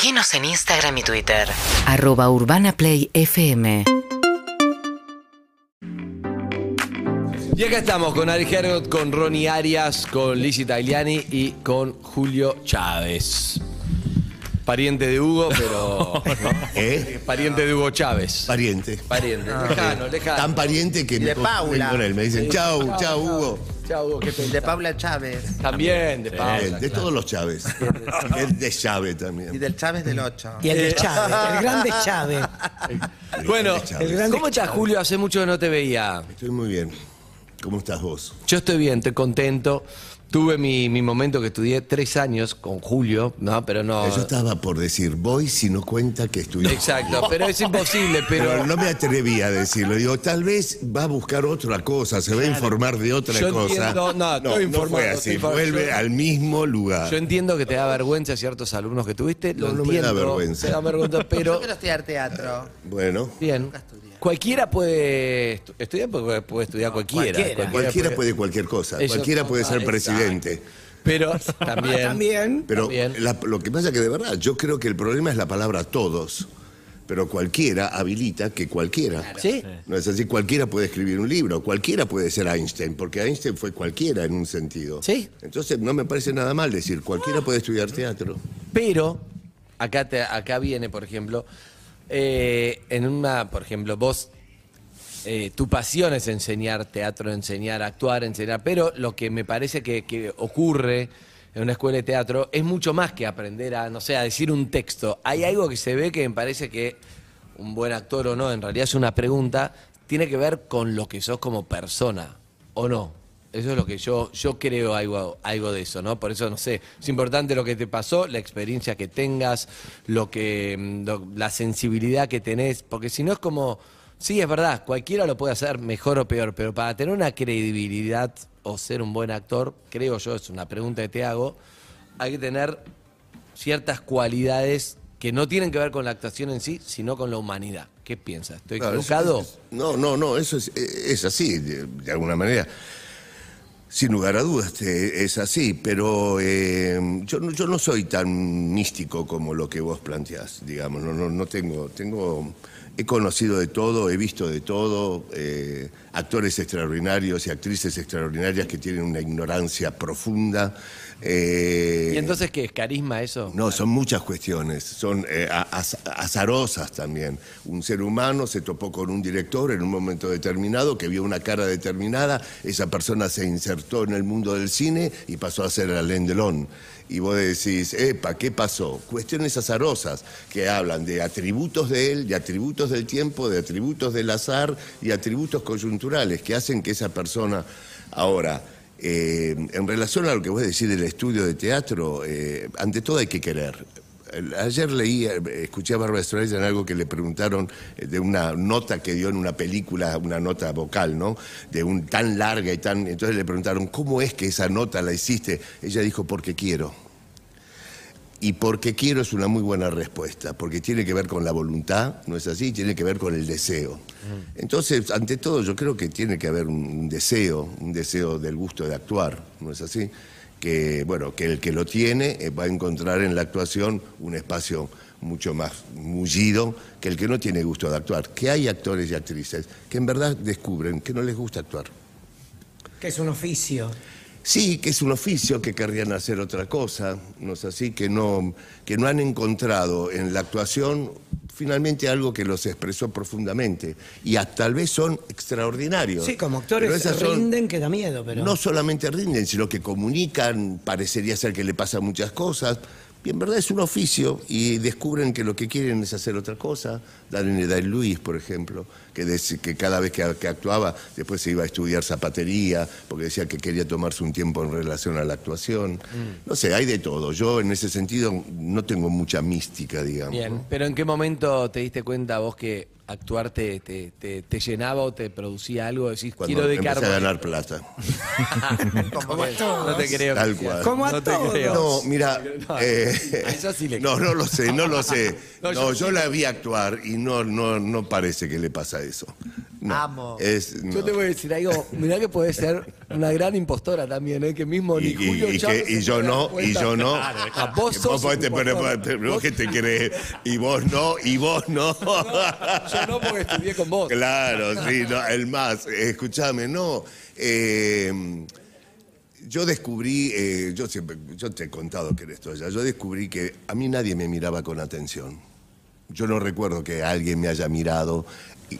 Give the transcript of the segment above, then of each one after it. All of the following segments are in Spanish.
Seguinos en Instagram y Twitter. arroba urbanaplayfm Y acá estamos con Ari Hergot, con Ronnie Arias, con Lizzie Tagliani y con Julio Chávez. Pariente de Hugo, pero. ¿Eh? Pariente de Hugo Chávez. Pariente. Pariente. Lejano, lejano. Tan pariente que Y de me Paula. con él. Me dicen, chau, chau, Hugo. Chao, Hugo, qué El de Paula Chávez. También, de Paula. de todos los Chávez. El de Chávez Y también. del Chávez del 8. Y el de Chávez, el grande Chávez. Bueno, El de Chávez. el grande ¿cómo estás, Julio? Hace mucho que no te veía. Estoy muy bien. ¿Cómo estás vos? Yo estoy bien, estoy contento. Tuve mi, mi momento que estudié tres años con Julio, ¿no? Pero no. Yo estaba por decir, voy si no cuenta que estudié. Exacto, pero es imposible, Pero pero. no me atreví a decirlo. Digo, tal vez va a buscar otra cosa, se va a informar de otra Yo cosa. entiendo- no, estoy informado, fue así. Vuelve Yo- al mismo lugar. Yo entiendo que te da vergüenza ciertos alumnos que tuviste, lo No, no me entiendo. da vergüenza. Te da vergüenza, Yo pero quiero estudiar teatro. Bueno, bien. Cualquiera puede estu- estudiar porque puede estudiar cualquiera. cualquiera. cualquiera puede cualquier cosa. Eso- cualquiera puede ser presidente. Pero también. También. Pero También. la- lo que pasa que de verdad, yo creo que el problema es la palabra todos. Pero cualquiera habilita que cualquiera. ¿Sí? No es así, cualquiera puede escribir un libro, cualquiera puede ser Einstein, porque Einstein fue cualquiera en un sentido. Sí. Entonces no me parece nada mal decir, cualquiera puede estudiar teatro. Pero, acá, te- acá viene, por ejemplo, eh, en una, por ejemplo, vos, eh, tu pasión es enseñar teatro, enseñar actuar, enseñar, pero lo que me parece que, que ocurre en una escuela de teatro es mucho más que aprender a, no sé, a decir un texto. Hay algo que se ve que me parece que un buen actor o no, en realidad es una pregunta, tiene que ver con lo que sos como persona, ¿o no? Eso es lo que yo, yo creo algo, algo de eso, ¿no? Por eso, no sé, es importante lo que te pasó, la experiencia que tengas, lo que, mm, lo- la sensibilidad que tenés, porque si no es como, sí, es verdad, cualquiera lo puede hacer mejor o peor, pero para tener una credibilidad o ser un buen actor, creo yo, es una pregunta que te hago, hay que tener ciertas cualidades que no tienen que ver con la actuación en sí, sino con la humanidad. ¿Qué piensas? ¿Estoy eso equivocado? no, no, no, eso es, es así, de, de alguna manera. Sin lugar a dudas, es así, pero eh, yo, no- yo no soy tan místico como lo que vos planteás, digamos, no, no, no tengo, tengo, he conocido de todo, he visto de todo, eh, actores extraordinarios y actrices extraordinarias que tienen una ignorancia profunda. eh, ¿Y entonces qué es carisma eso? no, son muchas cuestiones, son az- azarosas también. Un ser humano se topó con un director en un momento determinado que vio una cara determinada, esa persona se insertó en el mundo del cine y pasó a ser Alain Delon. Y vos decís, epa, ¿qué pasó? Cuestiones azarosas que hablan de atributos de él, de atributos del tiempo, de atributos del azar y atributos coyunturales que hacen que esa persona ahora... Eh, en relación a lo que vos decís del estudio de teatro, eh, ante todo hay que querer. Ayer leí, eh, escuché a Barbara Streisand algo que le preguntaron eh, de una nota que dio en una película, una nota vocal, ¿no? De un tan larga y tan. Entonces le preguntaron, ¿cómo es que esa nota la hiciste? Ella dijo, porque quiero. Y porque quiero es una muy buena respuesta, porque tiene que ver con la voluntad, ¿no es así? Tiene que ver con el deseo. Entonces, ante todo, yo creo que tiene que haber un deseo, un deseo del gusto de actuar, ¿no es así? Que, bueno, que el que lo tiene eh, va a encontrar en la actuación un espacio mucho más mullido que el que no tiene gusto de actuar. Que hay actores y actrices que en verdad descubren que no les gusta actuar. Que es un oficio. Sí, que es un oficio, que querrían hacer otra cosa, no es así, que no, que no han encontrado en la actuación finalmente algo que los expresó profundamente. Y a- tal vez son extraordinarios. Sí, como actores esas son- rinden que da miedo, pero. No solamente rinden, sino que comunican, parecería ser que le pasan muchas cosas. Y en verdad es un oficio y descubren que lo que quieren es hacer otra cosa. Day Luis, por ejemplo, que, que cada vez que, que actuaba después se iba a estudiar zapatería, porque decía que quería tomarse un tiempo en relación a la actuación. Mm. No sé, hay de todo. Yo en ese sentido no tengo mucha mística, digamos. Bien, pero ¿en qué momento te diste cuenta vos que actuar te, te, te- te llenaba o te producía algo? Decís, Cuando quiero empecé dedicarme a ganar plata. Como a todos. No te creo. Tal cual. Como a no te todos. creo. No, mira, No, eh, a sí le no, no lo sé, no lo sé. No, yo la vi actuar y no, no, no parece que le pasa eso. No, Amo. Es, no. Yo te voy a decir algo, mirá que puede ser una gran impostora también, ¿eh? que mismo Y, ni Julio y- y que- yo no, y yo no. A vos sos Vos te- pero- impostor. pero Vos- ¿qué te crees? Y vos no, y vos no. No porque estudié con vos. Claro, sí, no, el más. Escúchame, no. eh, yo descubrí, eh, yo siempre, yo te he contado que esto ya, yo descubrí que a mí nadie me miraba con atención. Yo no recuerdo que alguien me haya mirado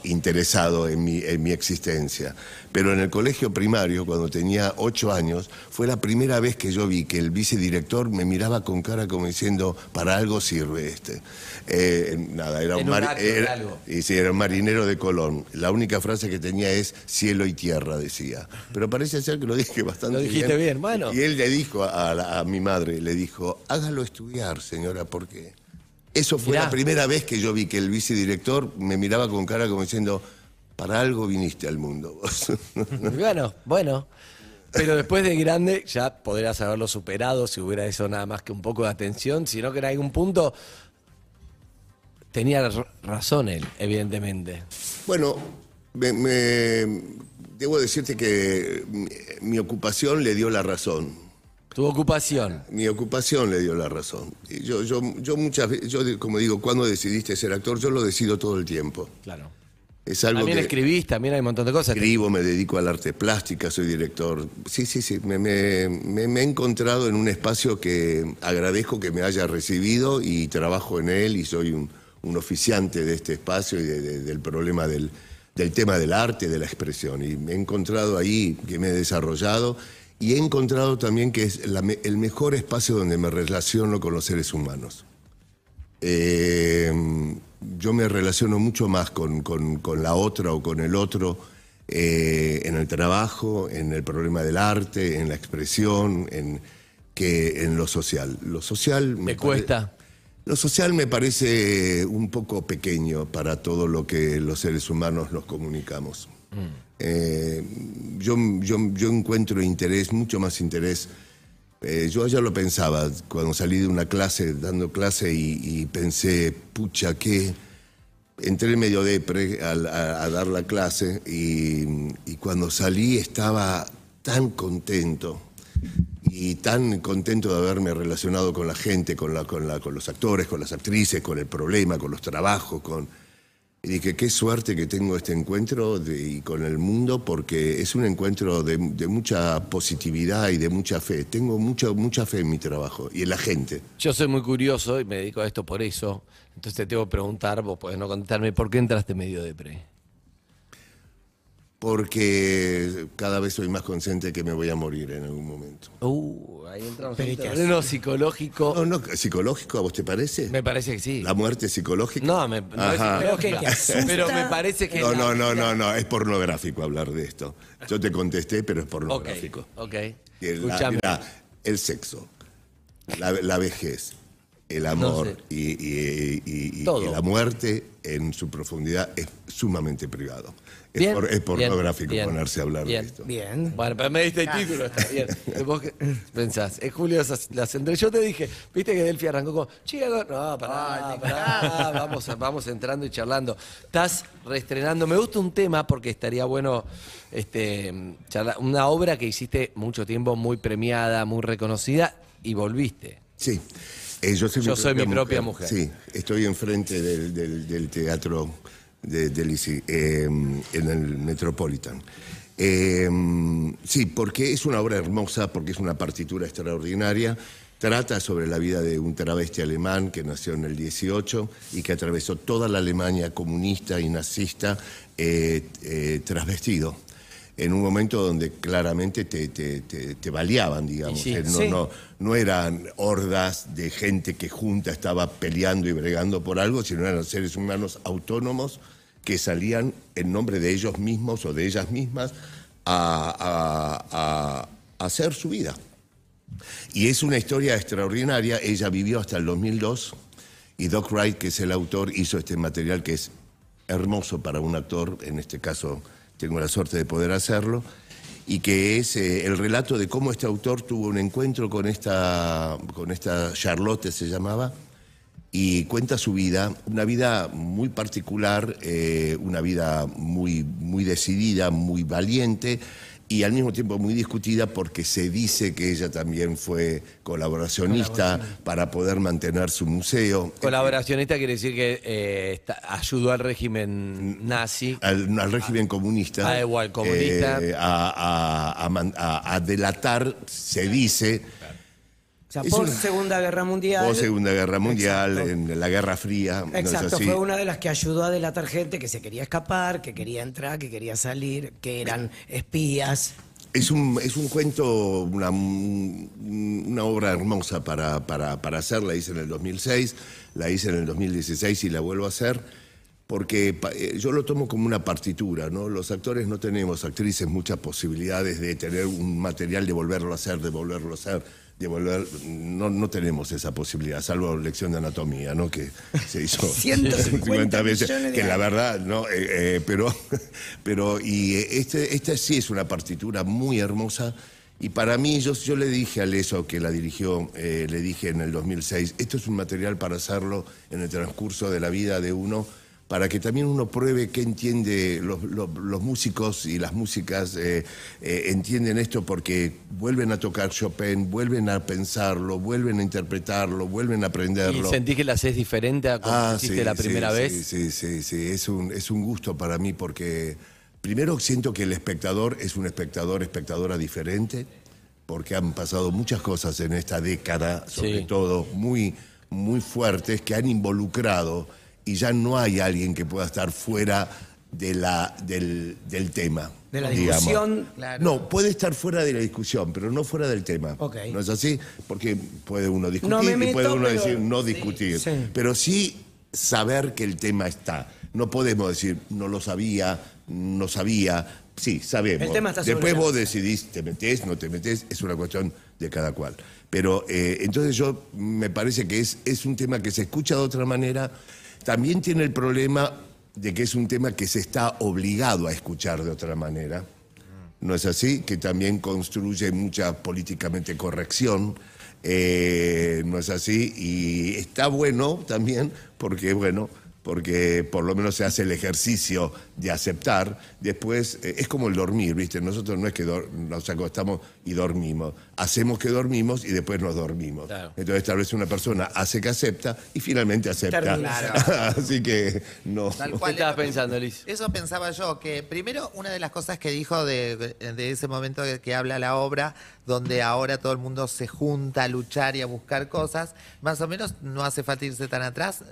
interesado en mi, en mi existencia. Pero en el colegio primario, cuando tenía ocho años, fue la primera vez que yo vi que el vicedirector me miraba con cara como diciendo, para algo sirve este. Eh, nada, era un, era- y sí, era un marinero de Colón. La única frase que tenía es cielo y tierra, decía. Pero parece ser que lo dije bastante Lo dijiste bien, bueno. Y él le dijo a, la- a mi madre, le dijo, hágalo estudiar, señora, porque eso fue Mirá. la primera vez que yo vi que el vicedirector me miraba con cara como diciendo, para algo viniste al mundo. vos". Bueno, bueno. Pero después de grande ya podrías haberlo superado si hubiera eso nada más que un poco de atención, sino que en algún punto tenía razón él, evidentemente. bueno, me- me- debo decirte que mi, mi ocupación le dio la razón. Tu ocupación. Mi ocupación le dio la razón. Y Yo, yo, yo muchas veces, yo como digo, cuando decidiste ser actor, yo lo decido todo el tiempo. Claro. Es algo También que escribís, también hay un montón de cosas. escribo, me dedico al arte plástica, soy director. Sí, sí, sí, me, me- me- me he encontrado en un espacio que agradezco que me haya recibido y trabajo en él y soy un, un oficiante de este espacio y de- de- del problema del, del tema del arte, de la expresión. Y me he encontrado ahí que me he desarrollado y he encontrado también que es la el mejor espacio donde me relaciono con los seres humanos. Eh, yo me relaciono mucho más con, con- con la otra o con el otro eh, en el trabajo, en el problema del arte, en la expresión, en, que en lo social. Lo social me ¿Te pare- cuesta? Lo social me parece un poco pequeño para todo lo que los seres humanos nos comunicamos. Eh, yo, yo, encuentro interés, mucho más interés. Eh, yo ya lo pensaba cuando salí de una clase, dando clase, y, pensé, pucha, que entré medio depre a, a dar la clase y, y cuando salí estaba tan contento y tan contento de haberme relacionado con la gente, con, la, con, la, con los actores, con las actrices, con el problema, con los trabajos, con... Y dije, qué suerte que tengo este encuentro y con el mundo, porque es un encuentro de, mucha positividad y de mucha fe. Tengo mucha, mucha fe en mi trabajo y en la gente. Yo soy muy curioso y me dedico a esto por eso. Entonces te tengo que preguntar, vos podés no contestarme, ¿por qué entraste medio de pre? Porque cada vez soy más consciente que me voy a morir en algún momento. Uh, ahí entramos en Pero un ¿y qué terreno psicológico. No, no, psicológico, ¿a vos te parece? Me parece que sí. ¿La muerte psicológica? No, me, no es que psicológica. Pero me parece que. No, no, no, no, no, es pornográfico hablar de esto. Yo te contesté, pero es pornográfico. ok. Y el, la- mirá, el sexo, la, la vejez, el amor sé. y, y- y- y la muerte en su profundidad es sumamente privado. Es, Bien, por- es pornográfico bien, ponerse a hablar bien. de esto. Bien. Bueno, pero me diste el título, está bien. ¿Vos qué pensás? Es Julio las, Yo te dije, viste que Delphi arrancó con, chica, no, pará, pará, vamos, vamos entrando y charlando. Estás reestrenando. Me gusta un tema porque estaría bueno este, charlar- una obra que hiciste mucho tiempo, muy premiada, muy reconocida, y volviste. Sí. Eh, yo soy, Yo soy mi propia mujer. Sí, estoy enfrente del, del- del teatro de, del ICI, eh, en el Metropolitan. Eh, sí, porque es una obra hermosa, porque es una partitura extraordinaria. Trata sobre la vida de un travesti alemán que nació en el 18 y que atravesó toda la Alemania comunista y nazista eh, eh, trasvestido. En un momento donde claramente te, te, te- te baleaban, digamos. Sí, Eh, no, sí. no, no eran hordas de gente que junta estaba peleando y bregando por algo, sino eran seres humanos autónomos que salían en nombre de ellos mismos o de ellas mismas a, a- a- hacer su vida. Y es una historia extraordinaria. Ella vivió hasta el 2002 y Doc Wright, que es el autor, hizo este material que es hermoso para un actor. En este caso, tengo la suerte de poder hacerlo. Y que es eh, el relato de cómo este autor tuvo un encuentro con esta, con esta Charlotte, se llamaba, y cuenta su vida, una vida muy particular, eh, una vida muy, muy decidida, muy valiente y al mismo tiempo muy discutida porque se dice que ella también fue colaboracionista para poder mantener su museo. Colaboracionista quiere decir que eh, está- ayudó al régimen nazi. al, al régimen comunista. Igual, comunista. eh, a, a- a man- a- a delatar, se dice, O sea, Es post una- Segunda Guerra Mundial. post Segunda Guerra Mundial, Exacto. en la Guerra Fría. ¿no es Exacto, así? fue una de las que ayudó a delatar gente que se quería escapar, que quería entrar, que quería salir, que eran espías. Es un, es un cuento, una, una obra hermosa para, para, para hacer. La hice en el 2006, la hice en el 2016 y la vuelvo a hacer. Porque eh, yo lo tomo como una partitura, ¿no? Los actores no tenemos, actrices, muchas posibilidades de tener un material, de volverlo a hacer, de volverlo a hacer, de volver. No, no tenemos esa posibilidad, salvo lección de anatomía, ¿no? Que se hizo 150 veces. Que la verdad, ¿no? Eh, eh, pero, pero, y eh, este, esta sí es una partitura muy hermosa. Y para mí, yo, yo le dije a Leso, que la dirigió, eh, le dije en el 2006, esto es un material para hacerlo en el transcurso de la vida de uno, para que también uno pruebe qué entiende los, los- los músicos y las músicas eh, eh, entienden esto porque vuelven a tocar Chopin, vuelven a pensarlo, vuelven a interpretarlo, vuelven a ¿Y aprenderlo. sentís que la haces diferente a como hiciste la primera Ah, sí, vez? Sí, sí, sí, es un, es un gusto para mí porque primero siento que el espectador es un espectador, espectadora diferente, porque han pasado muchas cosas en esta década, sobre Sí. todo muy, muy fuertes, que han involucrado y ya no hay alguien que pueda estar fuera de la, del, del tema. De la digamos. discusión. Claro. No, puede estar fuera de la discusión, pero no fuera del tema. Ok. ¿No es así? Porque puede uno discutir No me y puede meto, uno pero- decir no sí, discutir. sí. Pero sí saber que el tema está. No podemos decir no lo sabía, no sabía. Sí, sabemos. El tema está Después vos decidís, te metés, no te metés, es una cuestión de cada cual. Pero eh, entonces yo me parece que es, es un tema que se escucha de otra manera. También tiene el problema de que es un tema que se está obligado a escuchar de otra manera. ¿No es así? Que también construye mucha políticamente corrección. eh, ¿No es así? Y está bueno también porque, bueno, porque por lo menos se hace el ejercicio de aceptar. Después, eh, es como el dormir, ¿viste? Nosotros no es que nos acostamos y dormimos. Hacemos que dormimos y después nos dormimos. Claro. Entonces, tal vez una persona hace que acepta y finalmente acepta. Así que no. Tal ¿Qué estabas Eso- pensando, Liz? Eso pensaba yo, que primero una de las cosas que dijo de, de ese momento que, que habla la obra, donde ahora todo el mundo se junta a luchar y a buscar cosas, más o menos no hace falta irse tan atrás.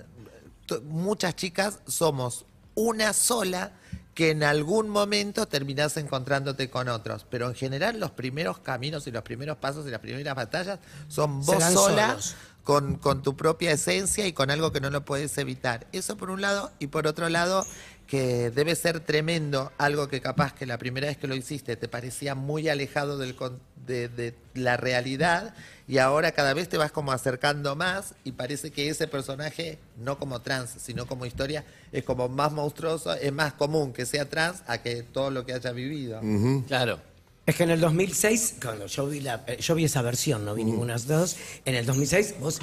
Muchas chicas somos una sola que en algún momento terminás encontrándote con otros, pero en general los primeros caminos y los primeros pasos y las primeras batallas son vos dan sola solos. con, con tu propia esencia y con algo que no lo puedes evitar. Eso por un lado, y por otro lado, que debe ser tremendo, algo que capaz que la primera vez que lo hiciste te parecía muy alejado del, con- de, de la realidad, y ahora cada vez te vas como acercando más y parece que ese personaje, no como trans, sino como historia, es como más monstruoso, es más común que sea trans a que todo lo que haya vivido. Claro. Es que en el 2006, cuando yo vi, la, eh, yo vi esa versión, no vi ninguna de las dos, en el 2006 vos,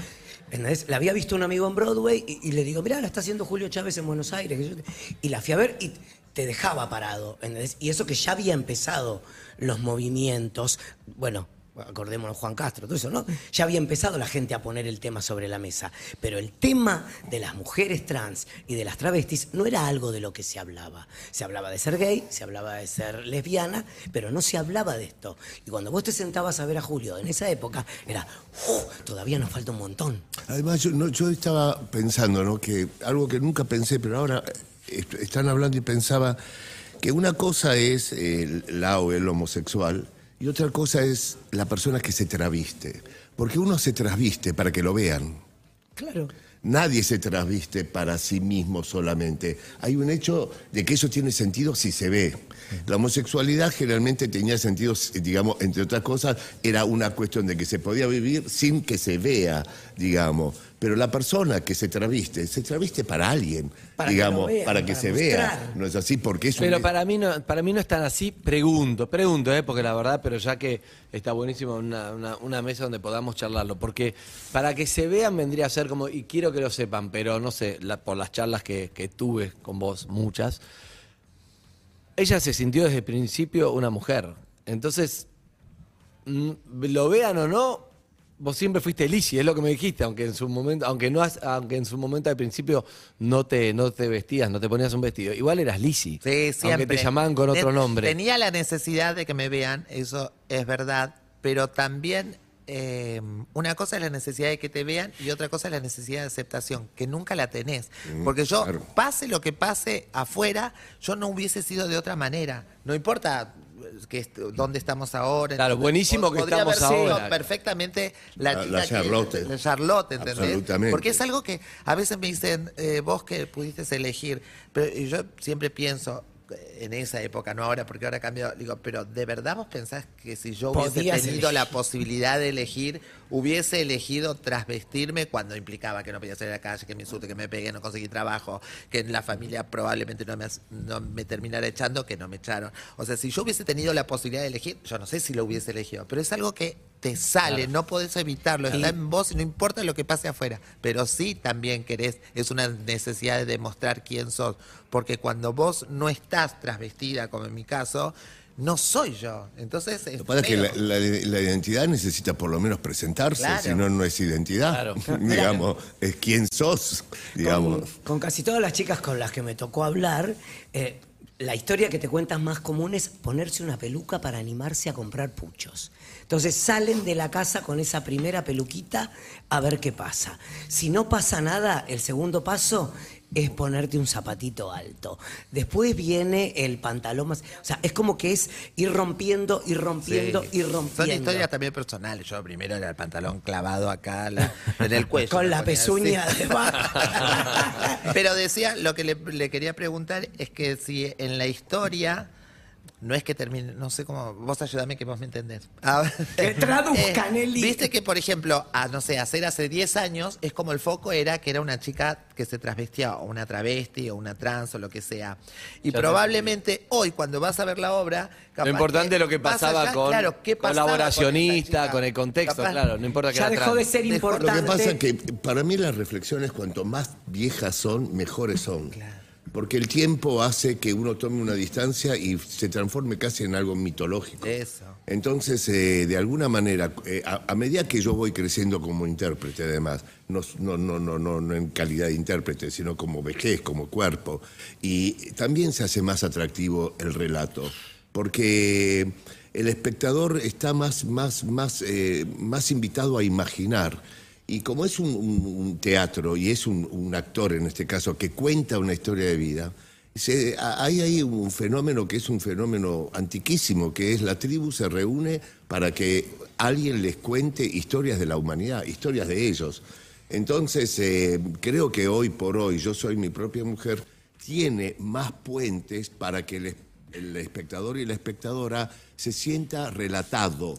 ¿entendés? la había visto un amigo en Broadway y, y le digo, mirá, la está haciendo Julio Chávez en Buenos Aires. que yo te-". Y la fui a ver y te dejaba parado, ¿entendés? Y eso que ya había empezado los movimientos, bueno, acordémonos Juan Castro, todo eso, ¿no? Ya había empezado la gente a poner el tema sobre la mesa, pero el tema de las mujeres trans y de las travestis no era algo de lo que se hablaba. Se hablaba de ser gay, se hablaba de ser lesbiana, pero no se hablaba de esto. Y cuando vos te sentabas a ver a Julio en esa época, era, "Uh, todavía nos falta un montón. Además, yo, no, yo estaba pensando, ¿no? Que algo que nunca pensé, pero ahora eh, est- están hablando y pensaba que una cosa es el, la o el homosexual y otra cosa es la persona que se traviste. Porque uno se trasviste para que lo vean. Claro. Nadie se trasviste para sí mismo solamente. Hay un hecho de que eso tiene sentido si se ve. La homosexualidad generalmente tenía sentido, digamos, entre otras cosas, era una cuestión de que se podía vivir sin que se vea, digamos. Pero la persona que se traviste, se traviste para alguien, Para que digamos, vean, para que para se mostrar. vea. No es así porque es un- Pero para mí no, para mí no es tan así. Pregunto, pregunto, ¿eh? porque la verdad, pero ya que está buenísimo una, una- una mesa donde podamos charlarlo. Porque para que se vean vendría a ser como, y quiero que lo sepan, pero no sé, la- por las charlas que, que tuve con vos, muchas, ella se sintió desde el principio una mujer. Entonces, mm, lo vean o no, vos siempre fuiste Lizzie, es lo que me dijiste, aunque en su momento, aunque no has- aunque en su momento al principio no te, no te vestías, no te ponías un vestido, igual eras Lizzie. Sí, siempre. Aunque te llamaban con otro nombre. Tenía la necesidad de que me vean, eso es verdad, pero también eh, una cosa es la necesidad de que te vean y otra cosa es la necesidad de aceptación, que nunca la tenés. Porque yo, claro. pase lo que pase afuera, yo no hubiese sido de otra manera. No importa que est- dónde estamos ahora. Claro, buenísimo que Podría estamos haber sido ahora. perfectamente la, La- chica la que- Charlotte. la Charlotte, ¿entendés? Absolutamente. Porque es algo que a veces me dicen, eh, vos que pudiste elegir, pero y yo siempre pienso en esa época, no ahora, porque ahora ha cambiado, digo, pero ¿de verdad vos pensás que si yo hubiese Podías tenido la posibilidad de elegir, hubiese elegido trasvestirme cuando implicaba que no podía salir a la calle, que me insulte, que me pegue, no conseguí trabajo, que en la familia probablemente no me, no me terminara echando, que no me echaron? O sea, si yo hubiese tenido la posibilidad de elegir, yo no sé si lo hubiese elegido, pero es algo que te sale, no podés evitarlo, está en vos y no importa lo que pase afuera, pero sí también querés, es una necesidad de demostrar quién sos, porque cuando vos no estás trasvestida, como en mi caso, no soy yo. Entonces, es Lo que pasa es que la, la- la identidad necesita por lo menos presentarse, Claro. si no, no es identidad. Claro. digamos, es quién sos, digamos. Con, con casi todas las chicas con las que me tocó hablar, eh, la historia que te cuentan más común es ponerse una peluca para animarse a comprar puchos. Entonces salen de la casa con esa primera peluquita a ver qué pasa. Si no pasa nada, el segundo paso es ponerte un zapatito alto. Después viene el pantalón más... O sea, es como que es ir rompiendo, ir rompiendo, Sí. ir rompiendo. Son historias también personales. Yo primero era el pantalón clavado acá la- en el cuello. Con la pezuña así. de vaca. Pero decía, lo que le, le quería preguntar es que si en la historia no es que termine, no sé cómo, vos ayudame que vos me entendés. A ver. Que traduzca, Nelly. Viste que, por ejemplo, a, no sé, hacer hace 10 años es como el foco era que era una chica que se transvestía o una travesti o una trans o lo que sea. Y Ya probablemente hoy, cuando vas a ver la obra... capaz Lo importante es lo que pasaba allá, con claro, ¿qué pasaba con esa colaboracionista, chica? con, el contexto, Capaz- claro, no importa que Ya era dejó trans. de ser importante. Lo que pasa es que para mí las reflexiones cuanto más viejas son, mejores son. Porque el tiempo hace que uno tome una distancia y se transforme casi en algo mitológico. Eso. Entonces, eh, de alguna manera, eh, a, a medida que yo voy creciendo como intérprete, además, no, no, no, no, no, no en calidad de intérprete, sino como vejez, como cuerpo, y también se hace más atractivo el relato, porque el espectador está más, más, más, eh, más invitado a imaginar. Y como es un, teatro y es un, actor en este caso que cuenta una historia de vida, hay ahí un fenómeno que es un fenómeno antiquísimo, que es la tribu se reúne para que alguien les cuente historias de la humanidad, historias de ellos. Entonces, eh, creo que hoy por hoy, yo soy mi propia mujer, tiene más puentes para que el espectador y la espectadora se sienta relatado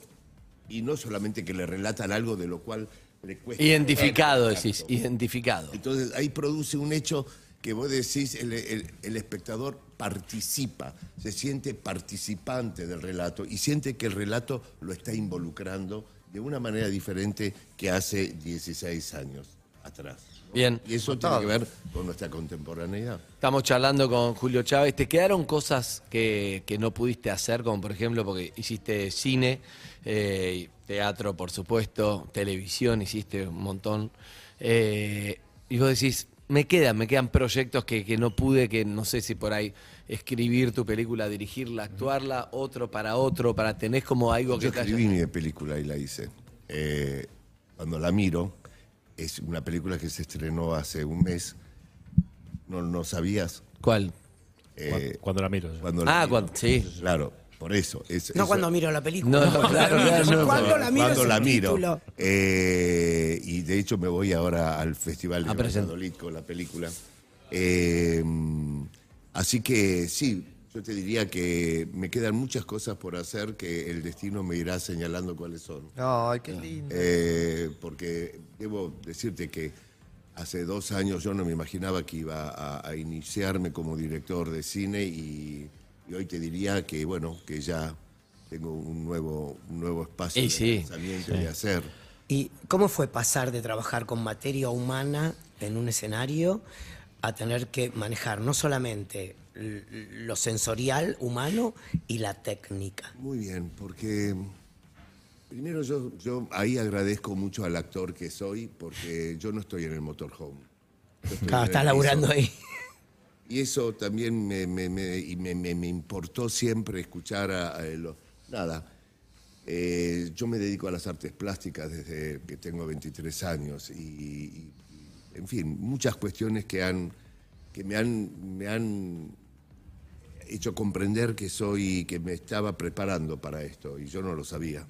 y no solamente que le relatan algo de lo cual le cuesta. Identificado, decís, identificado. Entonces ahí produce un hecho que vos decís, el, el- el espectador participa, se siente participante del relato y siente que el relato lo está involucrando de una manera diferente que hace 16 años atrás. Bien. Y eso tiene que ver con nuestra contemporaneidad. Estamos charlando con Julio Chávez. ¿Te quedaron cosas que, que no pudiste hacer? Como por ejemplo, porque hiciste cine, eh, teatro, por supuesto, televisión, hiciste un montón. Eh, y vos decís, me quedan, me quedan proyectos que, que no pude, que no sé si por ahí escribir tu película, dirigirla, actuarla, otro para otro, para tenés como algo que Yo te haya- escribí mi película y la hice. Eh, cuando la miro, es una película que se estrenó hace un mes. No, no sabías. ¿Cuál? Eh, Cuando la miro. yo. cuando la Ah, miro. cuando- sí. Claro, por eso. es- No eso- cuando miro la película. No, no, claro, claro, no, Cuando la miro cuando la miro. Eh, y de hecho me voy ahora al Festival de A presentar. Valladolid con la película. Eh, así que sí, yo te diría que me quedan muchas cosas por hacer que el destino me irá señalando cuáles son. Ay, qué lindo. Eh, porque debo decirte que hace dos años yo no me imaginaba que iba a, a iniciarme como director de cine y, y hoy te diría que, bueno, que ya tengo un nuevo, un nuevo espacio Y de sí, pensamiento y de hacer. ¿Y cómo fue pasar de trabajar con materia humana en un escenario a tener que manejar no solamente lo sensorial humano y la técnica? Muy bien, porque primero yo, yo ahí agradezco mucho al actor que soy, porque yo no estoy en el motorhome. Claro, estás laburando piso. ahí. Y eso también me, importó siempre escuchar a, a lo- Nada, eh, yo me dedico a las artes plásticas desde que tengo 23 años y, en fin, muchas cuestiones que, han, que me, han, me han hecho comprender que soy, que me estaba preparando para esto y yo no lo sabía.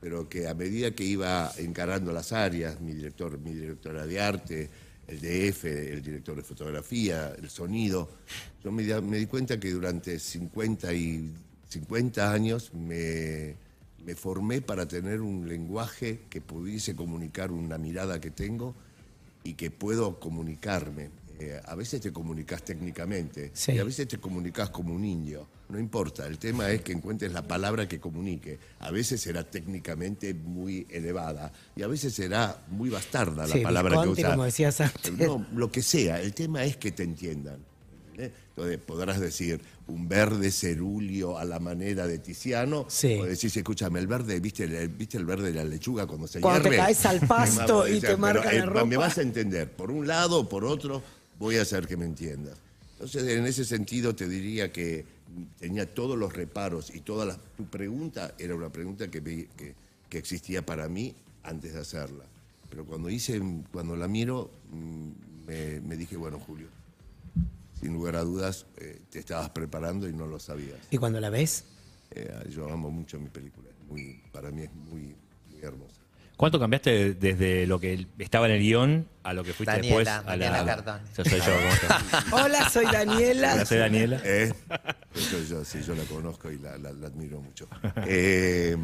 Pero que a medida que iba encarando las áreas, mi director, mi directora de arte, el DF, el director de fotografía, el sonido, yo me, di- cuenta que durante 50, y, 50 años me formé para tener un lenguaje que pudiese comunicar una mirada que tengo y que puedo comunicarme. Eh, a veces te comunicas técnicamente Sí. y a veces te comunicas como un indio. No importa, el tema es que encuentres la palabra que comunique. A veces será técnicamente muy elevada y a veces será muy bastarda la Sí, palabra que usas. como decías antes. No, lo que sea, el tema es que te entiendan. ¿entendés? Entonces podrás decir un verde cerúleo a la manera de Tiziano, Sí. o decís, escúchame, el verde, ¿viste el, ¿viste el verde de la lechuga cuando se Cuando te hierve? caes al pasto y te Pero, marca eh, la ropa. Me vas a entender, por un lado o por otro, voy a hacer que me entiendas. Entonces, en ese sentido, te diría que tenía todos los reparos y toda la, tu pregunta era una pregunta que, me- que, que existía para mí antes de hacerla. Pero cuando hice, cuando la miro, mm, me, me dije, bueno, Julio, sin lugar a dudas, eh, te estabas preparando y no lo sabías. ¿Y cuando la ves? Eh, yo amo mucho mi película, muy, para mí es muy, muy hermosa. ¿Cuánto cambiaste desde lo que estaba en el guion a lo que fuiste Daniela, después a la. Daniela Cardone. Yo soy yo, ¿cómo? Hola, soy Daniela. Hola, soy Daniela. ¿Eh? Eso yo, sí, yo la conozco y la, la- la admiro mucho. Eh,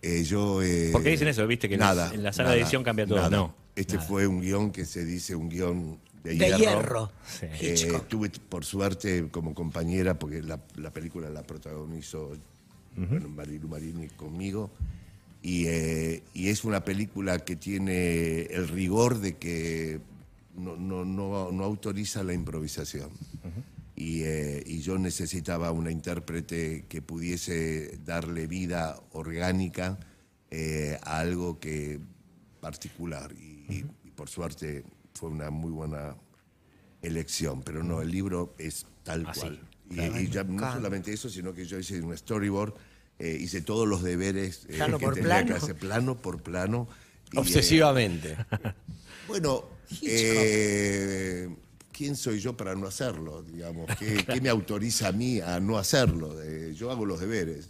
eh, yo, eh, ¿Por qué dicen eso? Viste que en nada, la- en la sala de edición cambia todo, nada. no. Este fue un guion que se dice un guion de De hierro. hierro. Sí. Eh, tuve por suerte como compañera, porque la, la película la protagonizó bueno, Marilu Marini conmigo, y, eh, y es una película que tiene el rigor de que no, no, no, no autoriza la improvisación. y, eh, y yo necesitaba una intérprete que pudiese darle vida orgánica eh, a algo que particular. Y, y- y por suerte fue una muy buena elección, pero no, el libro es tal Así, cual. Y, y ya no solamente eso, sino que yo hice un storyboard, eh, hice todos los deberes eh, Plano que por tenía que plano. hacer, plano por plano. y, eh, Obsesivamente. bueno, eh, ¿quién soy yo para no hacerlo? Digamos, ¿qué, qué me autoriza a mí a no hacerlo? Eh, yo hago los deberes.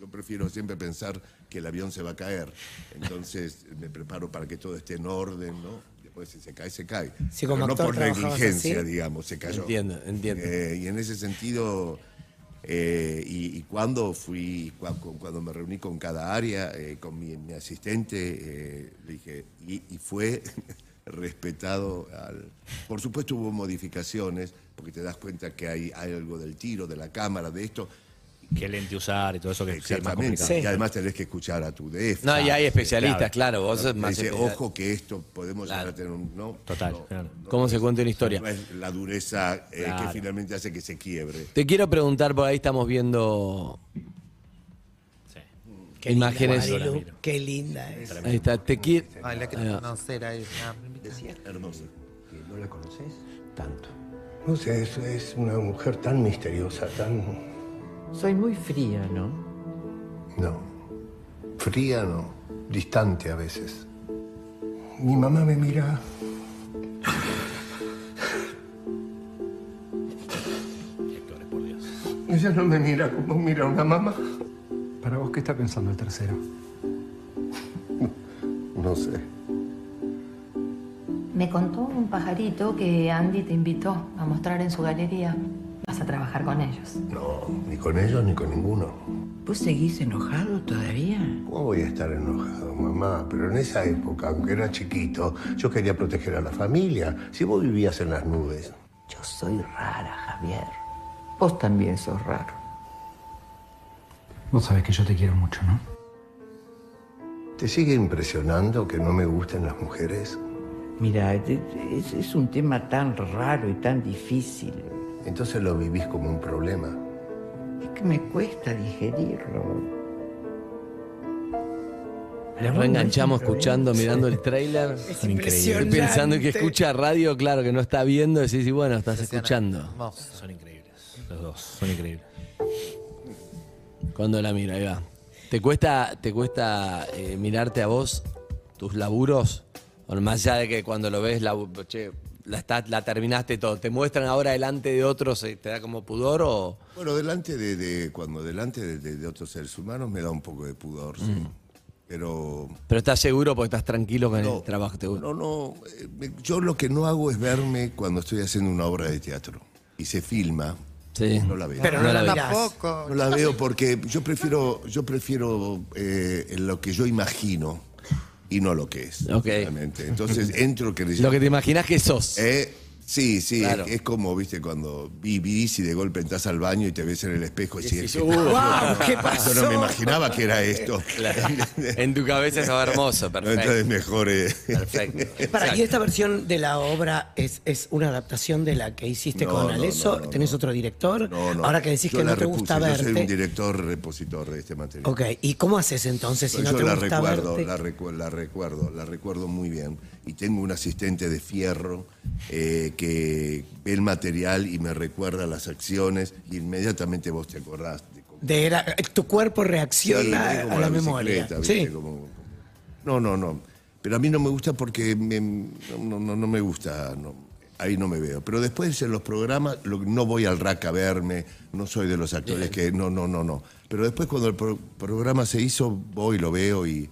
Yo prefiero siempre pensar que el avión se va a caer. Entonces me preparo para que todo esté en orden, ¿no? Después si se cae, se cae. Sí, como Pero no por negligencia, así. digamos, se cayó. Entiendo, entiendo. Eh, y en ese sentido, eh, y, cuando fui, cua- cu- cuando me reuní con cada área, eh, con mi, asistente, eh, le dije, y, y fue respetado. Al, por supuesto hubo modificaciones, porque te das cuenta que hay algo del tiro, de la cámara, de esto. Qué lente usar y todo eso que es más Exactamente. complicado. Sí. Y además tenés que escuchar a tu DF. No, y hay especialistas, claro. claro. Vos sos más Dice, especial- ojo que esto podemos llegar Claro. a tener un... No, Total, no, claro. no, ¿Cómo no se cuenta una historia? No es la dureza eh, Claro. que finalmente hace que se quiebre. Te quiero preguntar, por ahí estamos viendo Sí. Qué Imágenes. linda, Marilu, Qué linda es. Ahí está, te quiero. Ay, la que Ahí va. conocer a ella. Hermoso. ¿No la conoces? Tanto. No sé, es, es una mujer tan misteriosa, tan... Soy muy fría, ¿no? No. Fría, no. Distante a veces. Mi mamá me mira... Actores, por Dios. Ella no me mira como mira una mamá. ¿Para vos qué está pensando el tercero? No sé. Me contó un pajarito que Andy te invitó a mostrar en su galería. Vas a trabajar con ellos. No, ni con ellos ni con ninguno. ¿Vos seguís enojado todavía? ¿Cómo voy a estar enojado, mamá? Pero en esa época, aunque era chiquito, yo quería proteger a la familia. Si vos vivías en las nubes. Yo soy rara, Javier. Vos también sos raro. Vos sabés que yo te quiero mucho, ¿no? ¿Te sigue impresionando que no me gusten las mujeres? Mira, es, es- es un tema tan raro y tan difícil. Entonces lo vivís como un problema. Es que me cuesta digerirlo. Nos reenganchamos escuchando, mirando el trailer. Son increíbles. Y pensando que escucha radio, claro, que no está viendo, decís, y bueno, estás escuchando. Son increíbles. Los dos, son increíbles. Cuando la mira, ahí va. ¿Te cuesta, te cuesta eh, mirarte a vos, tus laburos? O más allá de que cuando lo ves, la, che, la, está- la terminaste todo, ¿te muestran ahora delante de otros, eh, te da como pudor o...? Bueno, delante de, de- cuando delante de, de- de otros seres humanos me da un poco de pudor, sí. Mm. Pero Pero estás seguro porque estás tranquilo con No, el trabajo que te gusta. no, no, eh, yo lo que no hago es verme cuando estoy haciendo una obra de teatro y se filma, Sí. no la veo. Pero no la Yo mirás. Tampoco. No la veo porque yo prefiero, yo prefiero eh, lo que yo imagino y no lo que es. Ok. realmente. Entonces entro creyendo. Lo que te imaginas que sos. Eh, sí, sí, Claro. es, es como, viste, cuando vivís y de golpe entras al baño y te ves en el espejo y decís, "Uh, ¡Wow! ¿Qué Yo pasó? no me imaginaba que era esto. en tu cabeza es hermoso, perfecto. Entonces mejor. eh, Perfecto. Para, ¿y esta versión de la obra es, es una adaptación de la que hiciste No, con Aleso? no, no, ¿Tenés otro director? No, no. Ahora que decís Yo que no te repuse, gusta Yo soy un verte. director repositor de este material. Ok, ¿y cómo haces entonces si no yo te la gusta recuerdo, verte? la, recu- la recuerdo, la recuerdo muy bien. Y tengo un asistente de fierro eh, que ve el material y me recuerda las acciones y inmediatamente vos te acordás. de cómo- De era- tu cuerpo Sí, reacciona como a la, memoria. bicicleta, ¿viste? Sí. Como- no, no, no. Pero a mí no me gusta porque me- no, no, no me gusta. no. ahí no me veo. Pero después en los programas no voy al rack a verme, no soy de los actores que. No, no, no, no. Pero después cuando el pro- programa se hizo, voy, lo veo y,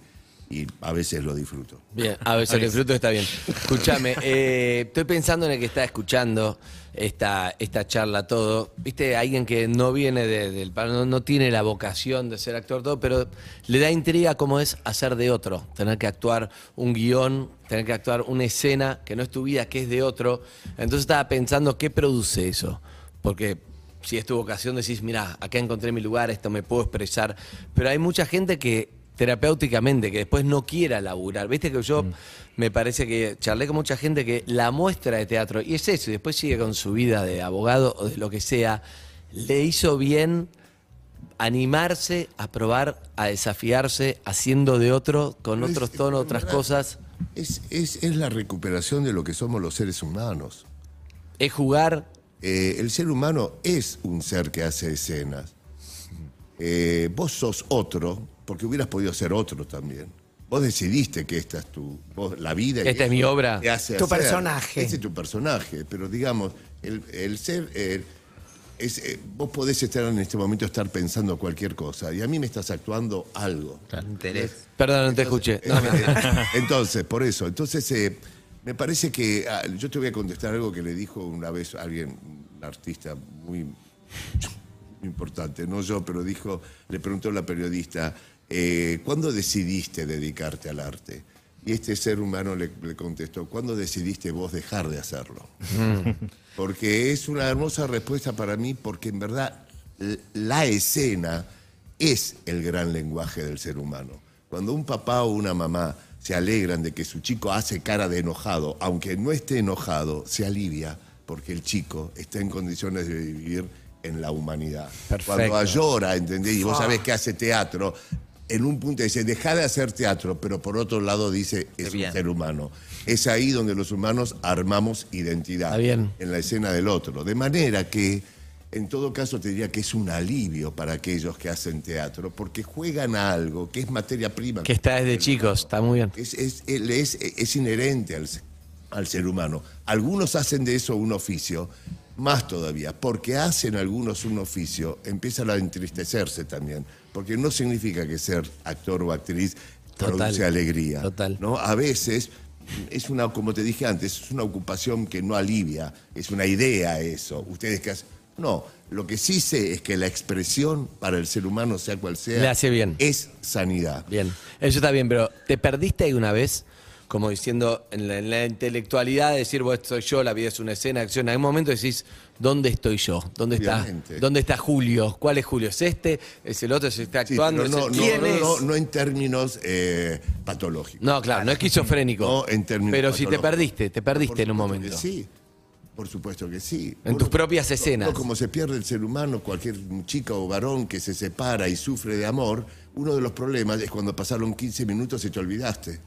y a veces lo disfruto. Bien, a ver, el disfruto está bien. Escúchame, eh, estoy pensando en el que está escuchando esta, esta charla todo. Viste, alguien que no viene de- del no, no tiene la vocación de ser actor todo, pero le da intriga cómo es hacer de otro, tener que actuar un guion, tener que actuar una escena que no es tu vida, que es de otro. Entonces estaba pensando qué produce eso, porque si es tu vocación decís, mira, acá encontré mi lugar, esto me puedo expresar, pero hay mucha gente que terapéuticamente, que después no quiera laburar. Viste que yo me parece que charlé con mucha gente que la muestra de teatro, y es eso, y después sigue con su vida de abogado o de lo que sea, le hizo bien animarse a probar, a desafiarse, haciendo de otro, con es- otros tonos, otras verdad, cosas. Es, es, es la recuperación de lo que somos los seres humanos. Es jugar, Eh, el ser humano es un ser que hace escenas. Eh, vos sos otro, porque hubieras podido ser otro también. Vos decidiste que esta es tu, vos, la vida. Esta es mi obra. te hace Tu hacer. personaje. Ese es tu personaje, pero digamos, el, el ser, es, eh, vos podés estar en este momento estar pensando cualquier cosa y a mí me estás actuando algo. Interés. perdón, no te escuché. No, Eh, Entonces, por eso. Entonces, eh, me parece que. ah, yo te voy a contestar algo que le dijo una vez alguien, un artista muy, muy importante, no yo, pero dijo, le preguntó la periodista, eh, ¿cuándo decidiste dedicarte al arte? Y este ser humano le, le contestó, ¿cuándo decidiste vos dejar de hacerlo? Porque es una hermosa respuesta para mí, porque en verdad la escena es el gran lenguaje del ser humano. Cuando un papá o una mamá se alegran de que su chico hace cara de enojado, aunque no esté enojado, se alivia porque el chico está en condiciones de vivir en la humanidad. Perfecto. Cuando llora, ¿entendés? Y vos sabés que hace teatro, en un punto dice, deja de hacer teatro, pero por otro lado dice, es un ser humano. Es ahí donde los humanos armamos identidad bien. en la escena del otro. De manera que, en todo caso, te diría que es un alivio para aquellos que hacen teatro, porque juegan a algo que es materia prima. que está desde chicos, está muy bien. Es, es- es- es inherente al, al ser humano. Algunos hacen de eso un oficio, más todavía, porque hacen algunos un oficio, empiezan a entristecerse también, porque no significa que ser actor o actriz Total. produce alegría. Total. ¿no? A veces es una, como te dije antes, es una ocupación que no alivia, es una idea eso. Ustedes que hacen- No, lo que sí sé es que la expresión para el ser humano, sea cual sea, Le hace bien. es sanidad. Bien, eso está bien, pero ¿te perdiste alguna vez? Como diciendo, en la, en la intelectualidad, de decir, vos soy yo, la vida es una escena acción. En algún momento decís, ¿dónde estoy yo? ¿Dónde está, Obviamente. ¿Dónde está Julio? ¿Cuál es Julio? ¿Es este? ¿Es el otro? ¿Se está Sí, actuando? pero no, ¿Es el- no, ¿Quién no, es? no, no en términos eh, patológicos. No, claro, no esquizofrénico. No en términos Pero si te patológicos. perdiste, te perdiste en un supuesto que momento. Sí, por supuesto que sí. En tus propias escenas. como se pierde el ser humano, cualquier chica o varón que se separa y sufre de amor, uno de los problemas es cuando pasaron 15 minutos y te olvidaste.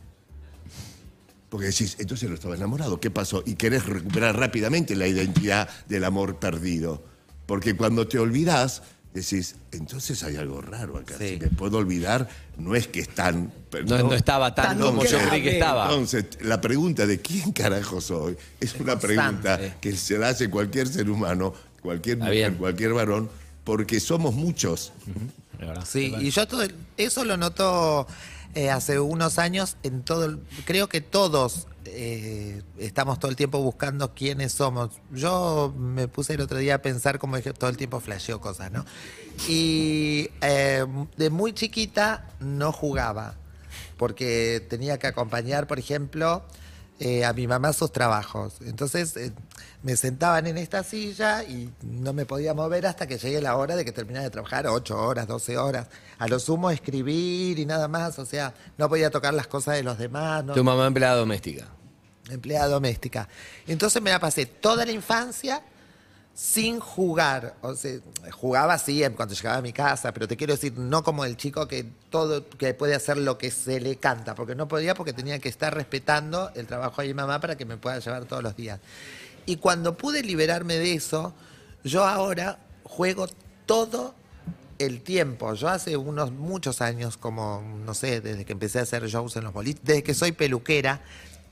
Porque decís, entonces no estaba enamorado, ¿qué pasó? Y querés recuperar rápidamente la identidad del amor perdido. Porque cuando te olvidás, decís, entonces hay algo raro acá. Sí. Si me puedo olvidar, no es que están... No, no estaba tan, Tan como yo creí que estaba. Entonces, la pregunta de quién carajo soy es una constante. pregunta que se la hace cualquier ser humano, cualquier mujer, cualquier varón, porque somos muchos. Sí, y yo todo eso lo noto eh, hace unos años en todo, creo que todos eh, estamos todo el tiempo buscando quiénes somos. Yo me puse el otro día a pensar como dije, todo el tiempo flasheo cosas, ¿no? Y eh, de muy chiquita no jugaba, porque tenía que acompañar, por ejemplo, eh, a mi mamá sus trabajos. Entonces eh, me sentaban en esta silla y no me podía mover hasta que llegue la hora de que terminara de trabajar, 8 horas, 12 horas. A lo sumo escribir y nada más, o sea, no podía tocar las cosas de los demás, no, Tu mamá empleada doméstica. empleada doméstica. Entonces me la pasé toda la infancia sin jugar. O sea, jugaba sí en- cuando llegaba a mi casa, pero te quiero decir, no como el chico que todo, que puede hacer lo que se le canta, porque no podía porque tenía que estar respetando el trabajo de mi mamá para que me pueda llevar todos los días. Y cuando pude liberarme de eso, yo ahora juego todo el tiempo. Yo hace unos muchos años, como, no sé, desde que empecé a hacer shows en los boliches, desde que soy peluquera,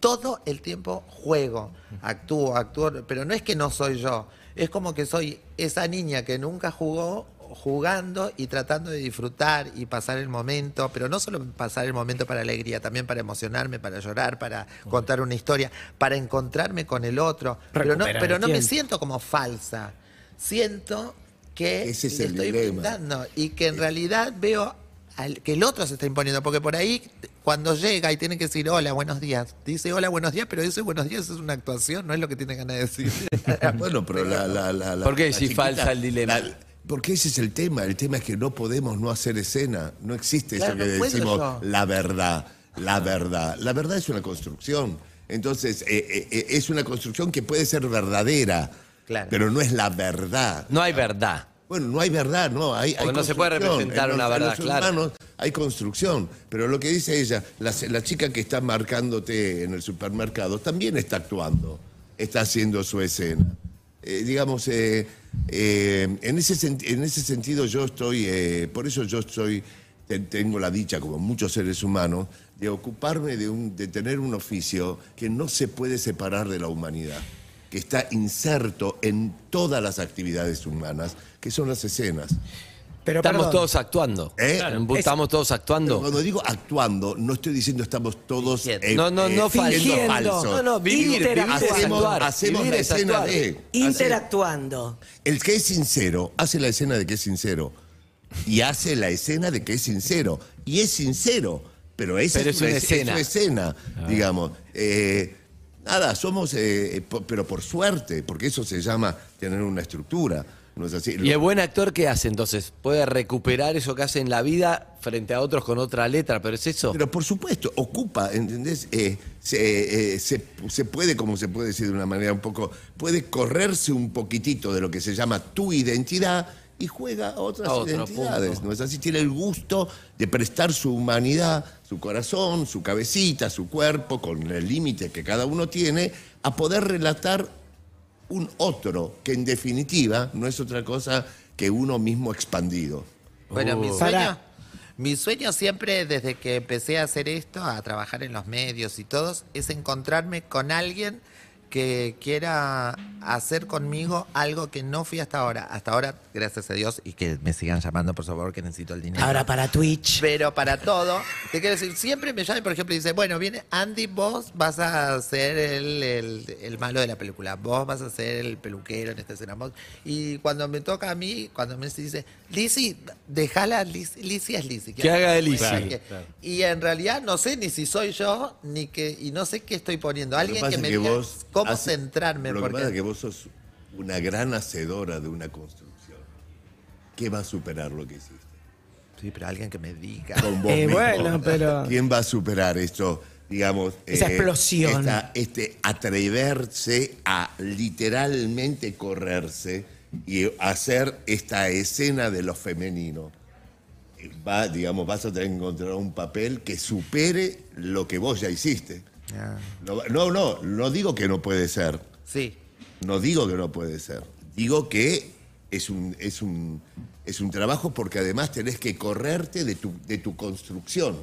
todo el tiempo juego, actúo, actúo, pero no es que no soy yo, es como que soy esa niña que nunca jugó jugando y tratando de disfrutar y pasar el momento, pero no solo pasar el momento para alegría, también para emocionarme, para llorar, para contar una historia, para encontrarme con el otro, pero no, pero no me siento como falsa, siento que Ese es le el estoy dilema. pintando y que en realidad veo al- que el otro se está imponiendo, porque por ahí cuando llega y tiene que decir hola, buenos días, dice hola, buenos días, pero ese buenos días es una actuación, no es lo que tiene ganas de decir. bueno, pero la, la, la, la- ¿Por qué la si falsa el dilema? la- porque ese es el tema. El tema es que no podemos no hacer escena. No existe Claro, eso que no decimos yo. la verdad. La verdad. La verdad es una construcción. Entonces, eh, eh, eh, es una construcción que puede ser verdadera, Claro. pero no es la verdad. No hay verdad. Bueno, no hay verdad, no. Hay, hay no se puede representar En una los- en verdad, claro. hay construcción. Pero lo que dice ella, la, la chica que está marcándote en el supermercado también está actuando, está haciendo su escena. Eh, digamos, eh, eh, en, ese senti- en ese sentido yo estoy, por eso yo estoy, te- tengo la dicha, como muchos seres humanos, de ocuparme de, un, de tener un oficio que no se puede separar de la humanidad, que está inserto en todas las actividades humanas, que son las escenas. Pero Estamos perdón, todos actuando. ¿Eh? Estamos todos Pero actuando. cuando digo actuando, no estoy diciendo estamos todos Fingiendo. eh, No, no, no eh, falso. Fingiendo. falsos. No, no, vivir, es hacemos, hacemos Vivir la es escena actuar. de. interactuando. El que es sincero hace la escena de que es sincero. Y hace la escena de que es sincero. Y es sincero. Pero esa Pero es, es una es- escena. su escena, digamos. Eh, nada, somos, eh, eh, pero por suerte, porque eso se llama tener una estructura. ¿No es así? ¿Y el buen actor qué hace entonces? ¿Puede recuperar eso que hace en la vida frente a otros con otra letra? ¿Pero es eso? Pero por supuesto, ocupa, ¿entendés? Eh, se, eh, se- se puede, como se puede decir de una manera un poco, puede correrse un poquitito de lo que se llama tu identidad y juega a otras A identidades. punto. ¿No es así? Tiene el gusto de prestar su humanidad, su corazón, su cabecita, su cuerpo, con el límite que cada uno tiene, a poder relatar un otro que en definitiva no es otra cosa que uno mismo expandido. Bueno, mi Uh. sueño, mi sueño siempre desde que empecé a hacer esto, a trabajar en los medios y todos, es encontrarme con alguien que quiera hacer conmigo algo que no fui hasta ahora. Hasta ahora, gracias a Dios, y que me sigan llamando, por favor, que necesito el dinero. Ahora para Twitch. Pero para todo, te quiero decir, siempre me llaman, por ejemplo, y dice, bueno, viene Andy, vos vas a ser el, el- el malo de la película, vos vas a ser el peluquero en esta escena. vos- Y cuando me toca a mí, cuando me dice, Lizzy, déjala, Lizzy, es Lizzy. Que haga de Lizzy. Que- Claro. Y en realidad no sé ni si soy yo, ni que, y no sé qué estoy poniendo. Alguien que es me que diga vos cómo hace- centrarme. Lo que porque pasa es que vos sos una gran hacedora de una construcción. ¿Qué va a superar lo que hiciste? Sí, pero alguien que me diga. Con vos Eh, mismo. bueno, pero- ¿Quién va a superar esto? Digamos. Esa explosión. esta- este atreverse a literalmente correrse y hacer esta escena de lo femenino. Va, digamos, vas a tener que encontrar un papel que supere lo que vos ya hiciste. Ah, No, no, no, no digo que no puede ser. Sí. No digo que no puede ser. Digo que es un, es un, es un trabajo porque además tenés que correrte de tu, de tu construcción.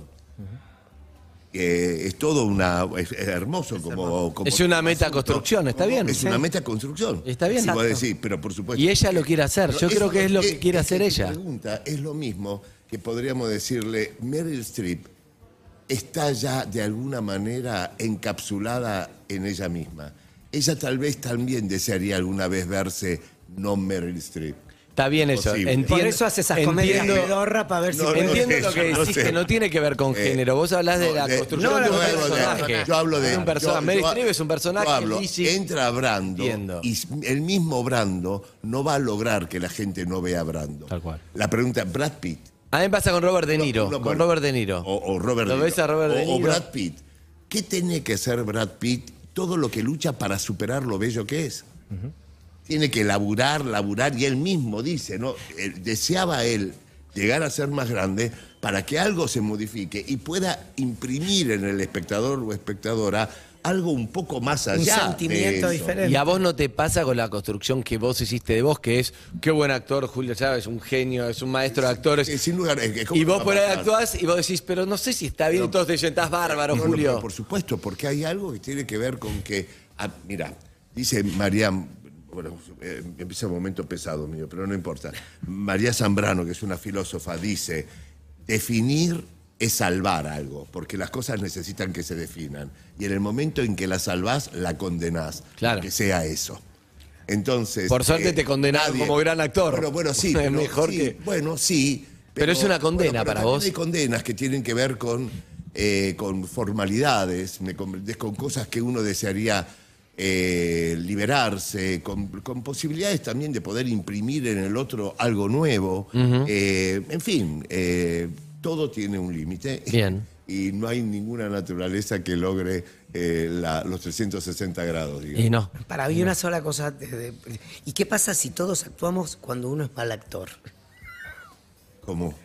Eh, es todo una. Es, es hermoso como, como Es una asunto. metaconstrucción, está bien. Es Sí. una metaconstrucción. Está bien. Exacto. decís, pero por supuesto. Y ella lo quiere hacer. Yo creo que es lo que quiere hacer ella. pregunta es lo mismo que podríamos decirle, Meryl Streep está ya de alguna manera encapsulada en ella misma. Ella tal vez también desearía alguna vez verse no Meryl Streep. Está bien eso. Entiendo, Por eso hace esas comedias entiendo- pedorra para ver si No, puede- no Entiendo sé, lo que no decís, que no tiene que ver con Eh, género. Vos hablás de la de- construcción no, de un personaje. yo hablo de. un personaje. yo- Meryl Streep es un personaje. yo hablo, Lizzie- entra Brando Entiendo. y el mismo Brando no va a lograr que la gente no vea a Brando. Tal cual. La pregunta, Brad Pitt. A mí me pasa con Robert De Niro. No, no, con bueno. Robert De Niro. O, o Robert ¿Lo De ves Niro. a Robert o, De o? Brad Pitt. ¿Qué tiene que hacer Brad Pitt? Todo lo que lucha para superar lo bello que es. Tiene que laburar, laburar, y él mismo dice, ¿no? Él- deseaba él llegar a ser más grande para que algo se modifique y pueda imprimir en el espectador o espectadora algo un poco más allá. de sentimiento eso. diferente. Y a vos no te pasa con la construcción que vos hiciste de vos, que es qué buen actor, Julio Chávez, un genio, es un maestro de actores. Eh, sin lugar, es que ¿cómo Y no vos por ahí actuás y vos decís, pero no sé si está bien, y todos te dicen, estás bárbaro, No, no, Julio. pero por supuesto, porque hay algo que tiene que ver con que. ah, mira, dice María. Bueno, eh, empieza un momento pesado mío, pero no importa. María Zambrano, que es una filósofa, dice: definir es salvar algo, porque las cosas necesitan que se definan. Y en el momento en que la salvás, la condenás. Claro. Que sea eso. Entonces. Por suerte eh, te condenaron como gran actor. Bueno, bueno, sí. Es pero mejor sí, que- Bueno, sí. Pero es una condena para vos. Hay condenas que tienen que ver con, eh, con formalidades, con cosas que uno desearía eh, liberarse, con, con posibilidades también de poder imprimir en el otro algo nuevo. En fin, todo tiene un límite. Bien. Y no hay ninguna naturaleza que logre eh, la- los 360 grados, digamos. Y no. Para mí una sola cosa. de- de- ¿Y qué pasa si todos actuamos cuando uno es mal actor? Como,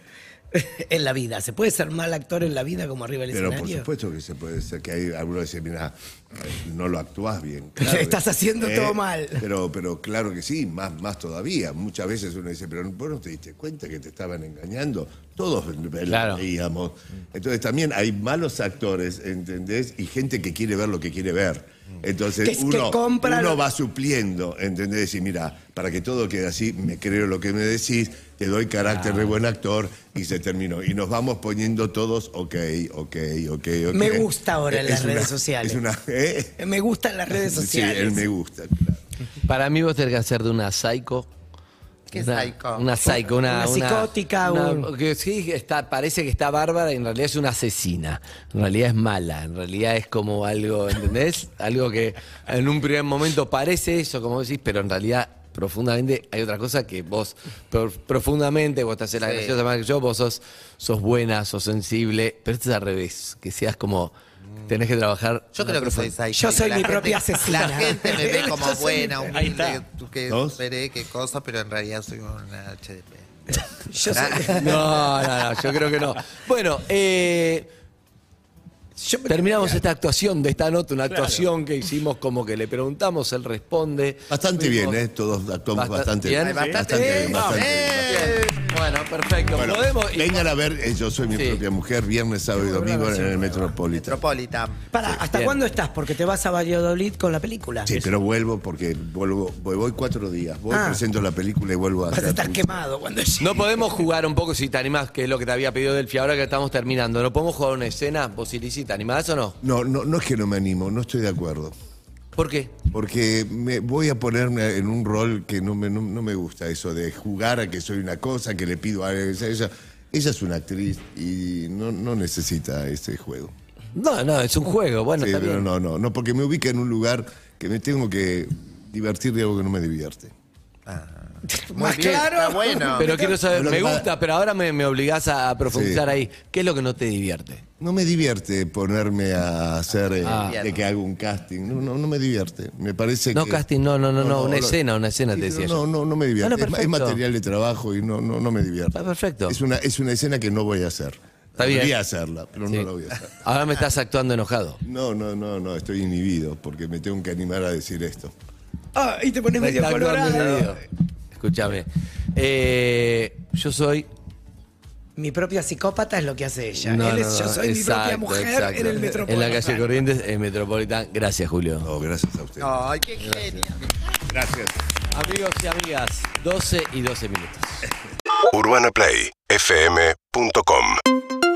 en la vida. ¿Se puede ser mal actor en la vida como arriba del pero por escenario? supuesto que se puede ser, que hay algunos que dicen, mira, eh, no lo actuás bien. Claro, Estás haciendo eh, todo mal. Pero, pero claro que sí, más, más todavía. Muchas veces uno dice, pero vos no te diste cuenta que te estaban engañando. Todos Claro. veíamos. Entonces también hay malos actores, ¿entendés? Y gente que quiere ver lo que quiere ver. Entonces Que es que uno, compra uno lo- va supliendo, ¿entendés? Y mira, para que todo quede así, me creo lo que me decís, te doy carácter de buen actor y se terminó. Y nos vamos poniendo todos, ok, ok, ok, ok. Me gusta ahora en Es las una- redes sociales. Es una, ¿eh? Me gustan las redes sociales. Sí, él me gusta, claro. Para mí vos tenés que hacer de una psycho. ¿Qué una, psycho? Una psycho, una, Una psicótica, una- un- que sí, está, parece que está bárbara y en realidad es una asesina. En realidad es mala. En realidad es como algo, ¿entendés? algo que en un primer momento parece eso, como decís, pero en realidad profundamente hay otra cosa que vos pro- profundamente vos te haces la Sí. graciosa más que yo, vos sos, sos buena, sos sensible, pero esto es al revés, que seas como tenés que trabajar. Yo creo que soy. Yo soy mi propia asesina. La gente me ve como buena, Ahí humilde, que ¿Dos? esperé, qué cosa, pero en realidad soy una HDP. Yo soy- No, no, no, yo creo que no. Bueno, eh, terminamos esta actuación de esta nota, una actuación que hicimos como que le preguntamos, él responde. Bastante Fuimos- bien, ¿eh? Todos actuamos Basta- bastante bien. bien. Bastante bien. bastante bien. Bueno, perfecto. Bueno, Podemos. y- vengan a ver, eh, yo soy mi Sí. propia mujer, viernes, sábado y domingo en el Metropolitan. Metropolitan. Para, ¿hasta Bien. cuándo estás? Porque te vas a Valladolid con la película. Sí, pero vuelvo porque vuelvo, voy, voy cuatro días. Voy, Ah. presento la película y vuelvo a Vas a estar quemado cuando llegue. No podemos jugar un poco si te animás, que es lo que te había pedido Delphi, ahora que estamos terminando. ¿No podemos jugar una escena? ¿Vos, Ilisi, te animás o no? No, no, no es que no me animo, no estoy de acuerdo. ¿Por qué? Porque me voy a ponerme en un rol que no me, no, no me gusta, eso de jugar a que soy una cosa, que le pido a ella. Ella, ella es una actriz y no, no necesita ese juego. No, no, es un juego. Bueno, Sí, está pero bien. no, no, no, porque me ubica en un lugar que me tengo que divertir de algo que no me divierte. Muy Más bien, claro. Está bueno. Pero quiero saber, me gusta, pero ahora me, me obligás a profundizar Sí. ahí. ¿Qué es lo que no te divierte? No me divierte ponerme a hacer eh, Ah. de que hago un casting. No, no, no me divierte. Me parece No, que. casting, no, no, no, no, una lo- escena, una escena te Sí, decía no, yo. No, no, me divierte. No, Es ma- es, perfecto. material de trabajo y no, no, no me divierte. Está perfecto. Es una, es una escena que no voy a hacer. Está bien. Podría hacerla, pero Sí. no la voy a hacer. Ahora me estás actuando enojado. No, no, no, no, estoy inhibido porque me tengo que animar a decir esto. Ah, y te pones Me medio está actuando colorado. Escúchame. Eh, yo soy. Mi propia psicópata es lo que hace ella. No, Él es, no, yo no, soy mi propia exacto, mujer exacto. en el Metropolitan. En la calle Corrientes, en Metropolitan. Gracias, Julio. No, gracias a usted. Ay, qué genio. Gracias. Amigos y amigas, 12 y 12 minutos. UrbanaPlayFM.com